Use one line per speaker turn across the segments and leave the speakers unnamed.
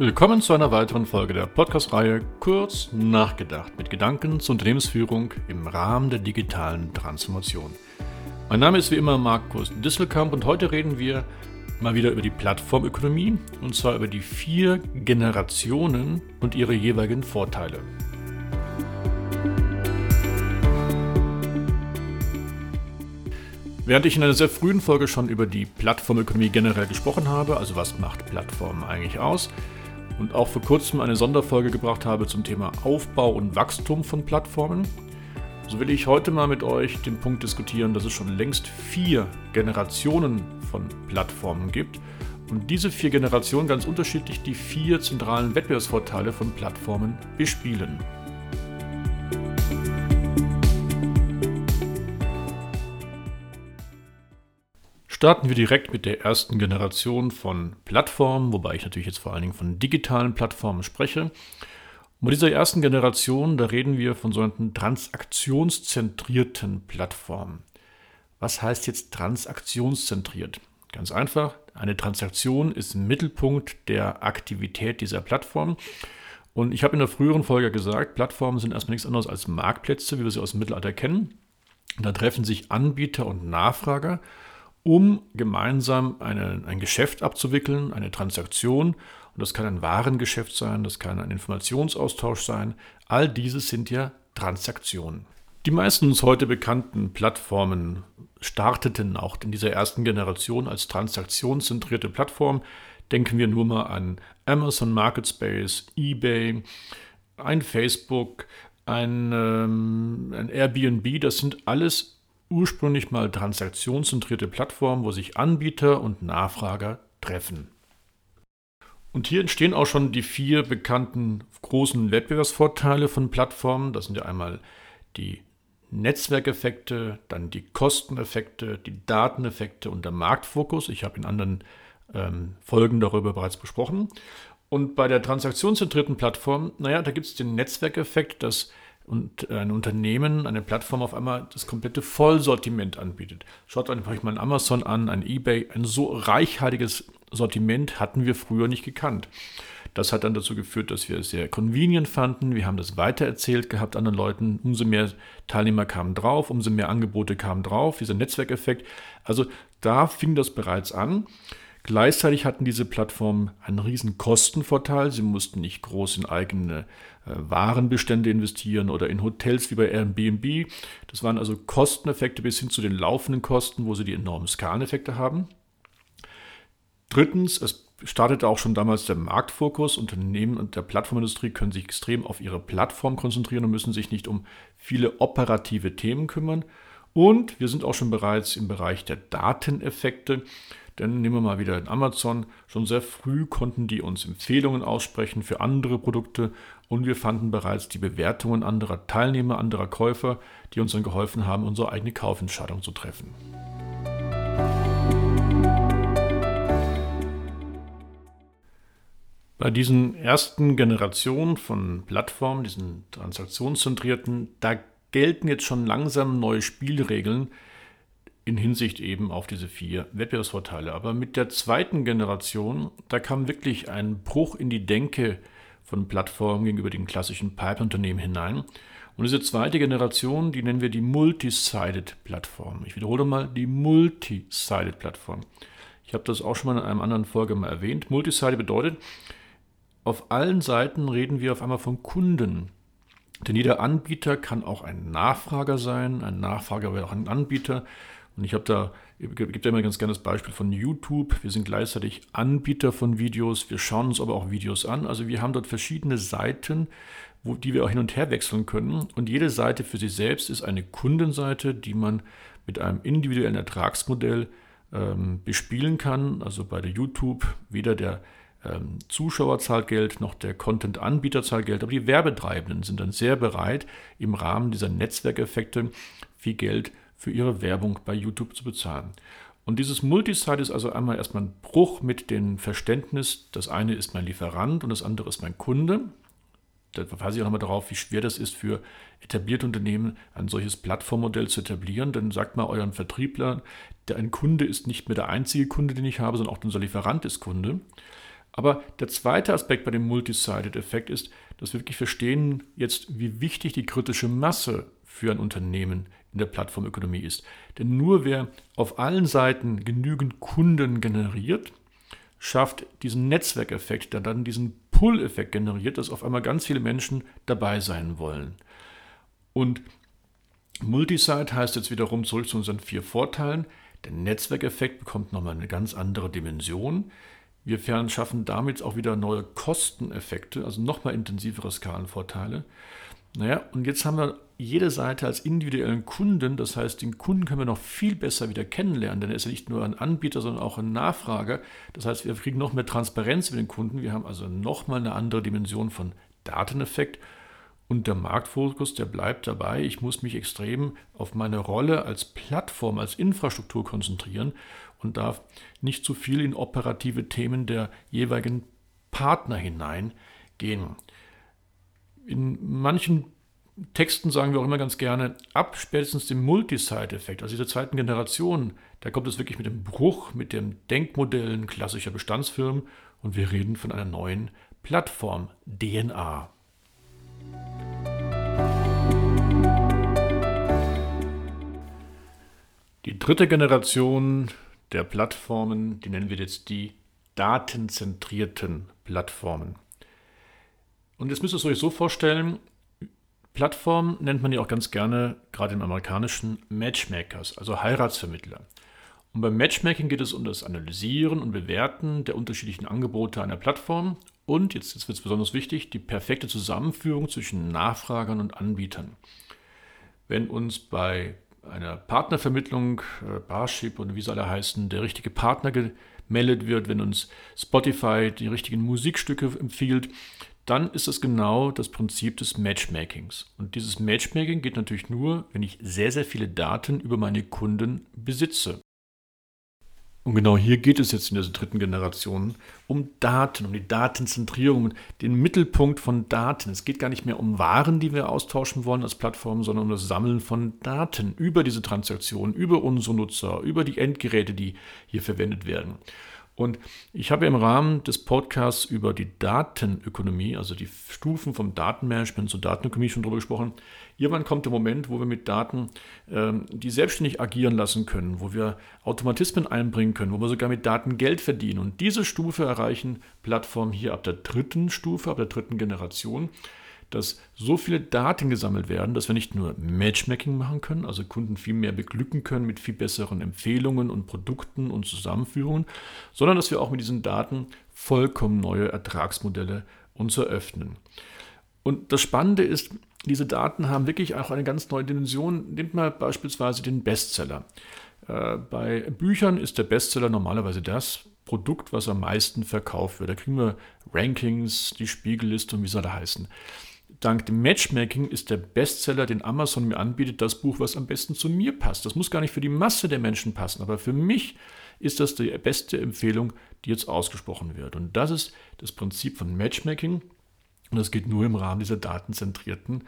Willkommen zu einer weiteren Folge der Podcast-Reihe Kurz nachgedacht mit Gedanken zur Unternehmensführung im Rahmen der digitalen Transformation. Mein Name ist wie immer Markus Disselkamp und heute reden wir mal wieder über die Plattformökonomie und zwar über die vier Generationen und ihre jeweiligen Vorteile. Während ich in einer sehr frühen Folge schon über die Plattformökonomie generell gesprochen habe, also was macht Plattformen eigentlich aus, und auch vor kurzem eine Sonderfolge gebracht habe zum Thema Aufbau und Wachstum von Plattformen, so will ich heute mal mit euch den Punkt diskutieren, dass es schon längst vier Generationen von Plattformen gibt und diese vier Generationen ganz unterschiedlich die vier zentralen Wettbewerbsvorteile von Plattformen bespielen. Starten wir direkt mit der ersten Generation von Plattformen, wobei ich natürlich jetzt vor allen Dingen von digitalen Plattformen spreche. Und bei dieser ersten Generation, da reden wir von sogenannten transaktionszentrierten Plattformen. Was heißt jetzt transaktionszentriert? Ganz einfach, eine Transaktion ist Mittelpunkt der Aktivität dieser Plattform. Und ich habe in der früheren Folge gesagt, Plattformen sind erstmal nichts anderes als Marktplätze, wie wir sie aus dem Mittelalter kennen. Da treffen sich Anbieter und Nachfrager um gemeinsam eine, ein Geschäft abzuwickeln, eine Transaktion. Und das kann ein Warengeschäft sein, das kann ein Informationsaustausch sein. All dieses sind ja Transaktionen. Die meisten uns heute bekannten Plattformen starteten auch in dieser ersten Generation als transaktionszentrierte Plattform. Denken wir nur mal an Amazon Market Space, eBay, ein Facebook, ein, ähm, ein Airbnb. Das sind alles ursprünglich mal transaktionszentrierte Plattform, wo sich Anbieter und Nachfrager treffen. Und hier entstehen auch schon die vier bekannten großen Wettbewerbsvorteile von Plattformen. Das sind ja einmal die Netzwerkeffekte, dann die Kosteneffekte, die Dateneffekte und der Marktfokus. Ich habe in anderen ähm, Folgen darüber bereits besprochen. Und bei der transaktionszentrierten Plattform, naja, da gibt es den Netzwerkeffekt, dass und ein Unternehmen, eine Plattform auf einmal das komplette Vollsortiment anbietet. Schaut euch mal ein Amazon an, ein eBay, ein so reichhaltiges Sortiment hatten wir früher nicht gekannt. Das hat dann dazu geführt, dass wir es sehr convenient fanden. Wir haben das weitererzählt gehabt anderen Leuten. Umso mehr Teilnehmer kamen drauf, umso mehr Angebote kamen drauf, dieser Netzwerkeffekt. Also da fing das bereits an. Gleichzeitig hatten diese Plattformen einen riesen Kostenvorteil. Sie mussten nicht groß in eigene äh, Warenbestände investieren oder in Hotels wie bei Airbnb. Das waren also Kosteneffekte bis hin zu den laufenden Kosten, wo sie die enormen Skaleneffekte haben. Drittens, es startete auch schon damals der Marktfokus. Unternehmen und der Plattformindustrie können sich extrem auf ihre Plattform konzentrieren und müssen sich nicht um viele operative Themen kümmern. Und wir sind auch schon bereits im Bereich der Dateneffekte. Denn nehmen wir mal wieder in Amazon. Schon sehr früh konnten die uns Empfehlungen aussprechen für andere Produkte und wir fanden bereits die Bewertungen anderer Teilnehmer, anderer Käufer, die uns dann geholfen haben, unsere eigene Kaufentscheidung zu treffen. Bei diesen ersten Generationen von Plattformen, diesen transaktionszentrierten, da gelten jetzt schon langsam neue Spielregeln, in Hinsicht eben auf diese vier Wettbewerbsvorteile. Aber mit der zweiten Generation, da kam wirklich ein Bruch in die Denke von Plattformen gegenüber den klassischen Pipe-Unternehmen hinein. Und diese zweite Generation, die nennen wir die Multisided-Plattform. Ich wiederhole mal, die Multisided-Plattform. Ich habe das auch schon mal in einem anderen Folge mal erwähnt. Multisided bedeutet, auf allen Seiten reden wir auf einmal von Kunden. Denn jeder Anbieter kann auch ein Nachfrager sein, ein Nachfrager wäre auch ein Anbieter. Und ich habe da, gibt ja immer ganz gerne das Beispiel von YouTube. Wir sind gleichzeitig Anbieter von Videos, wir schauen uns aber auch Videos an. Also wir haben dort verschiedene Seiten, wo, die wir auch hin und her wechseln können. Und jede Seite für sich selbst ist eine Kundenseite, die man mit einem individuellen Ertragsmodell ähm, bespielen kann. Also bei der YouTube weder der ähm, Zuschauer zahlt Geld, noch der Content-Anbieter zahlt Geld, aber die Werbetreibenden sind dann sehr bereit, im Rahmen dieser Netzwerkeffekte viel Geld für ihre Werbung bei YouTube zu bezahlen. Und dieses Multisite ist also einmal erstmal ein Bruch mit dem Verständnis, das eine ist mein Lieferant und das andere ist mein Kunde. Da verweise ich auch nochmal darauf, wie schwer das ist für etablierte Unternehmen, ein solches Plattformmodell zu etablieren. Dann sagt mal euren Vertriebler, der ein Kunde ist nicht mehr der einzige Kunde, den ich habe, sondern auch unser Lieferant ist Kunde. Aber der zweite Aspekt bei dem Multisided-Effekt ist, dass wir wirklich verstehen jetzt, wie wichtig die kritische Masse für ein Unternehmen in der Plattformökonomie ist. Denn nur wer auf allen Seiten genügend Kunden generiert, schafft diesen Netzwerkeffekt, der dann diesen Pull-Effekt generiert, dass auf einmal ganz viele Menschen dabei sein wollen. Und Multisite heißt jetzt wiederum zurück zu unseren vier Vorteilen. Der Netzwerkeffekt bekommt nochmal eine ganz andere Dimension. Wir schaffen damit auch wieder neue Kosteneffekte, also nochmal intensivere Skalenvorteile. Naja, und jetzt haben wir jede Seite als individuellen Kunden. Das heißt, den Kunden können wir noch viel besser wieder kennenlernen, denn er ist ja nicht nur ein Anbieter, sondern auch ein Nachfrager. Das heißt, wir kriegen noch mehr Transparenz mit den Kunden. Wir haben also nochmal eine andere Dimension von Dateneffekt. Und der Marktfokus, der bleibt dabei. Ich muss mich extrem auf meine Rolle als Plattform, als Infrastruktur konzentrieren und darf nicht zu viel in operative Themen der jeweiligen Partner hineingehen. In manchen Texten sagen wir auch immer ganz gerne, ab spätestens dem Multisite-Effekt, also dieser zweiten Generation, da kommt es wirklich mit dem Bruch, mit den Denkmodellen klassischer Bestandsfirmen und wir reden von einer neuen Plattform, DNA. Die dritte Generation der Plattformen, die nennen wir jetzt die datenzentrierten Plattformen. Und jetzt müsst ihr es euch so vorstellen, Plattform nennt man ja auch ganz gerne, gerade im amerikanischen, Matchmakers, also Heiratsvermittler. Und beim Matchmaking geht es um das Analysieren und Bewerten der unterschiedlichen Angebote einer Plattform und, jetzt, jetzt wird es besonders wichtig, die perfekte Zusammenführung zwischen Nachfragern und Anbietern. Wenn uns bei einer Partnervermittlung, äh, Barship und wie sie alle heißen, der richtige Partner gemeldet wird, wenn uns Spotify die richtigen Musikstücke empfiehlt, dann ist das genau das Prinzip des Matchmakings. Und dieses Matchmaking geht natürlich nur, wenn ich sehr, sehr viele Daten über meine Kunden besitze. Und genau hier geht es jetzt in dieser dritten Generation um Daten, um die Datenzentrierung, den Mittelpunkt von Daten. Es geht gar nicht mehr um Waren, die wir austauschen wollen als Plattform, sondern um das Sammeln von Daten über diese Transaktionen, über unsere Nutzer, über die Endgeräte, die hier verwendet werden. Und ich habe im Rahmen des Podcasts über die Datenökonomie, also die Stufen vom Datenmanagement zur Datenökonomie schon drüber gesprochen. Irgendwann kommt der Moment, wo wir mit Daten ähm, die selbstständig agieren lassen können, wo wir Automatismen einbringen können, wo wir sogar mit Daten Geld verdienen. Und diese Stufe erreichen Plattformen hier ab der dritten Stufe, ab der dritten Generation dass so viele Daten gesammelt werden, dass wir nicht nur Matchmaking machen können, also Kunden viel mehr beglücken können mit viel besseren Empfehlungen und Produkten und Zusammenführungen, sondern dass wir auch mit diesen Daten vollkommen neue Ertragsmodelle uns eröffnen. Und das Spannende ist, diese Daten haben wirklich auch eine ganz neue Dimension. Nehmt mal beispielsweise den Bestseller. Äh, bei Büchern ist der Bestseller normalerweise das Produkt, was am meisten verkauft wird. Da kriegen wir Rankings, die Spiegelliste und wie soll er heißen dank dem Matchmaking ist der Bestseller, den Amazon mir anbietet, das Buch, was am besten zu mir passt. Das muss gar nicht für die Masse der Menschen passen, aber für mich ist das die beste Empfehlung, die jetzt ausgesprochen wird. Und das ist das Prinzip von Matchmaking. Und das geht nur im Rahmen dieser datenzentrierten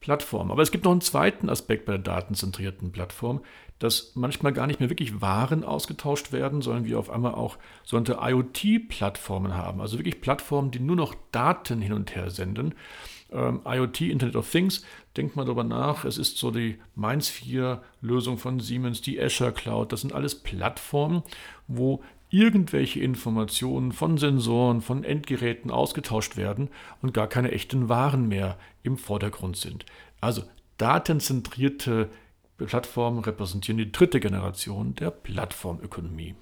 Plattform. Aber es gibt noch einen zweiten Aspekt bei der datenzentrierten Plattform, dass manchmal gar nicht mehr wirklich Waren ausgetauscht werden, sondern wir auf einmal auch sogenannte IoT-Plattformen haben. Also wirklich Plattformen, die nur noch Daten hin und her senden. Ähm, IoT, Internet of Things, denkt mal darüber nach. Es ist so die Mainz 4 Lösung von Siemens, die Azure Cloud. Das sind alles Plattformen, wo irgendwelche Informationen von Sensoren, von Endgeräten ausgetauscht werden und gar keine echten Waren mehr im Vordergrund sind. Also datenzentrierte Plattformen repräsentieren die dritte Generation der Plattformökonomie.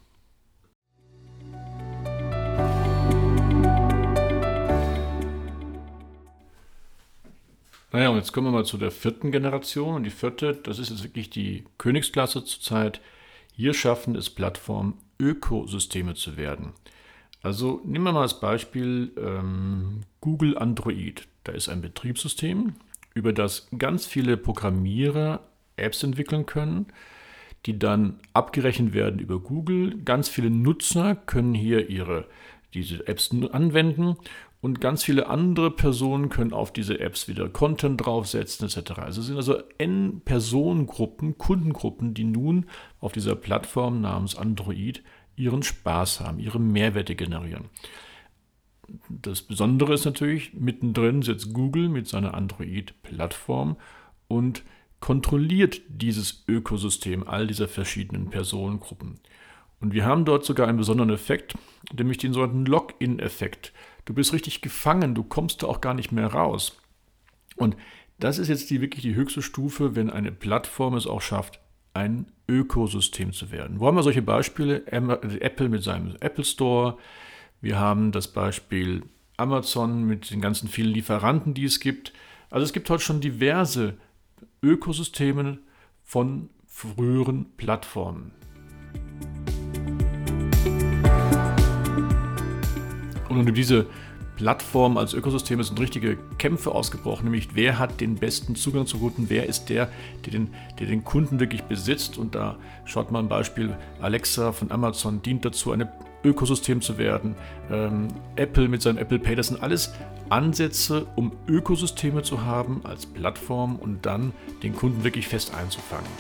Naja, und jetzt kommen wir mal zu der vierten Generation. Und die vierte, das ist jetzt wirklich die Königsklasse zurzeit. Hier schaffen es Plattformen, Ökosysteme zu werden. Also nehmen wir mal als Beispiel ähm, Google Android. Da ist ein Betriebssystem, über das ganz viele Programmierer Apps entwickeln können, die dann abgerechnet werden über Google. Ganz viele Nutzer können hier ihre diese Apps anwenden und ganz viele andere Personen können auf diese Apps wieder Content draufsetzen etc. Also es sind also N Personengruppen, Kundengruppen, die nun auf dieser Plattform namens Android ihren Spaß haben, ihre Mehrwerte generieren. das Besondere ist natürlich, mittendrin sitzt Google mit seiner Android-Plattform und kontrolliert dieses Ökosystem all dieser verschiedenen Personengruppen. Und wir haben dort sogar einen besonderen Effekt, nämlich den sogenannten Login-Effekt. Du bist richtig gefangen, du kommst da auch gar nicht mehr raus. Und das ist jetzt die, wirklich die höchste Stufe, wenn eine Plattform es auch schafft, ein Ökosystem zu werden. Wo haben wir solche Beispiele? Apple mit seinem Apple Store. Wir haben das Beispiel Amazon mit den ganzen vielen Lieferanten, die es gibt. Also es gibt heute schon diverse Ökosysteme von früheren Plattformen. Und um diese Plattform als Ökosystem sind richtige Kämpfe ausgebrochen, nämlich wer hat den besten Zugang zu Kunden, wer ist der, der den, der den Kunden wirklich besitzt. Und da schaut man ein Beispiel, Alexa von Amazon dient dazu, ein Ökosystem zu werden. Ähm, Apple mit seinem Apple Pay, das sind alles Ansätze, um Ökosysteme zu haben als Plattform und dann den Kunden wirklich fest einzufangen.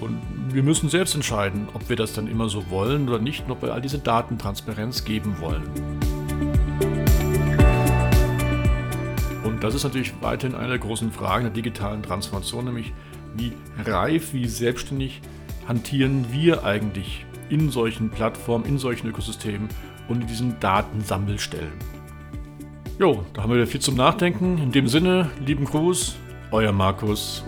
Und wir müssen selbst entscheiden, ob wir das dann immer so wollen oder nicht und ob wir all diese Datentransparenz geben wollen. Und das ist natürlich weiterhin eine der großen Fragen der digitalen Transformation, nämlich wie reif, wie selbstständig hantieren wir eigentlich in solchen Plattformen, in solchen Ökosystemen und in diesen Datensammelstellen. Jo, da haben wir wieder viel zum Nachdenken. In dem Sinne, lieben Gruß, euer Markus.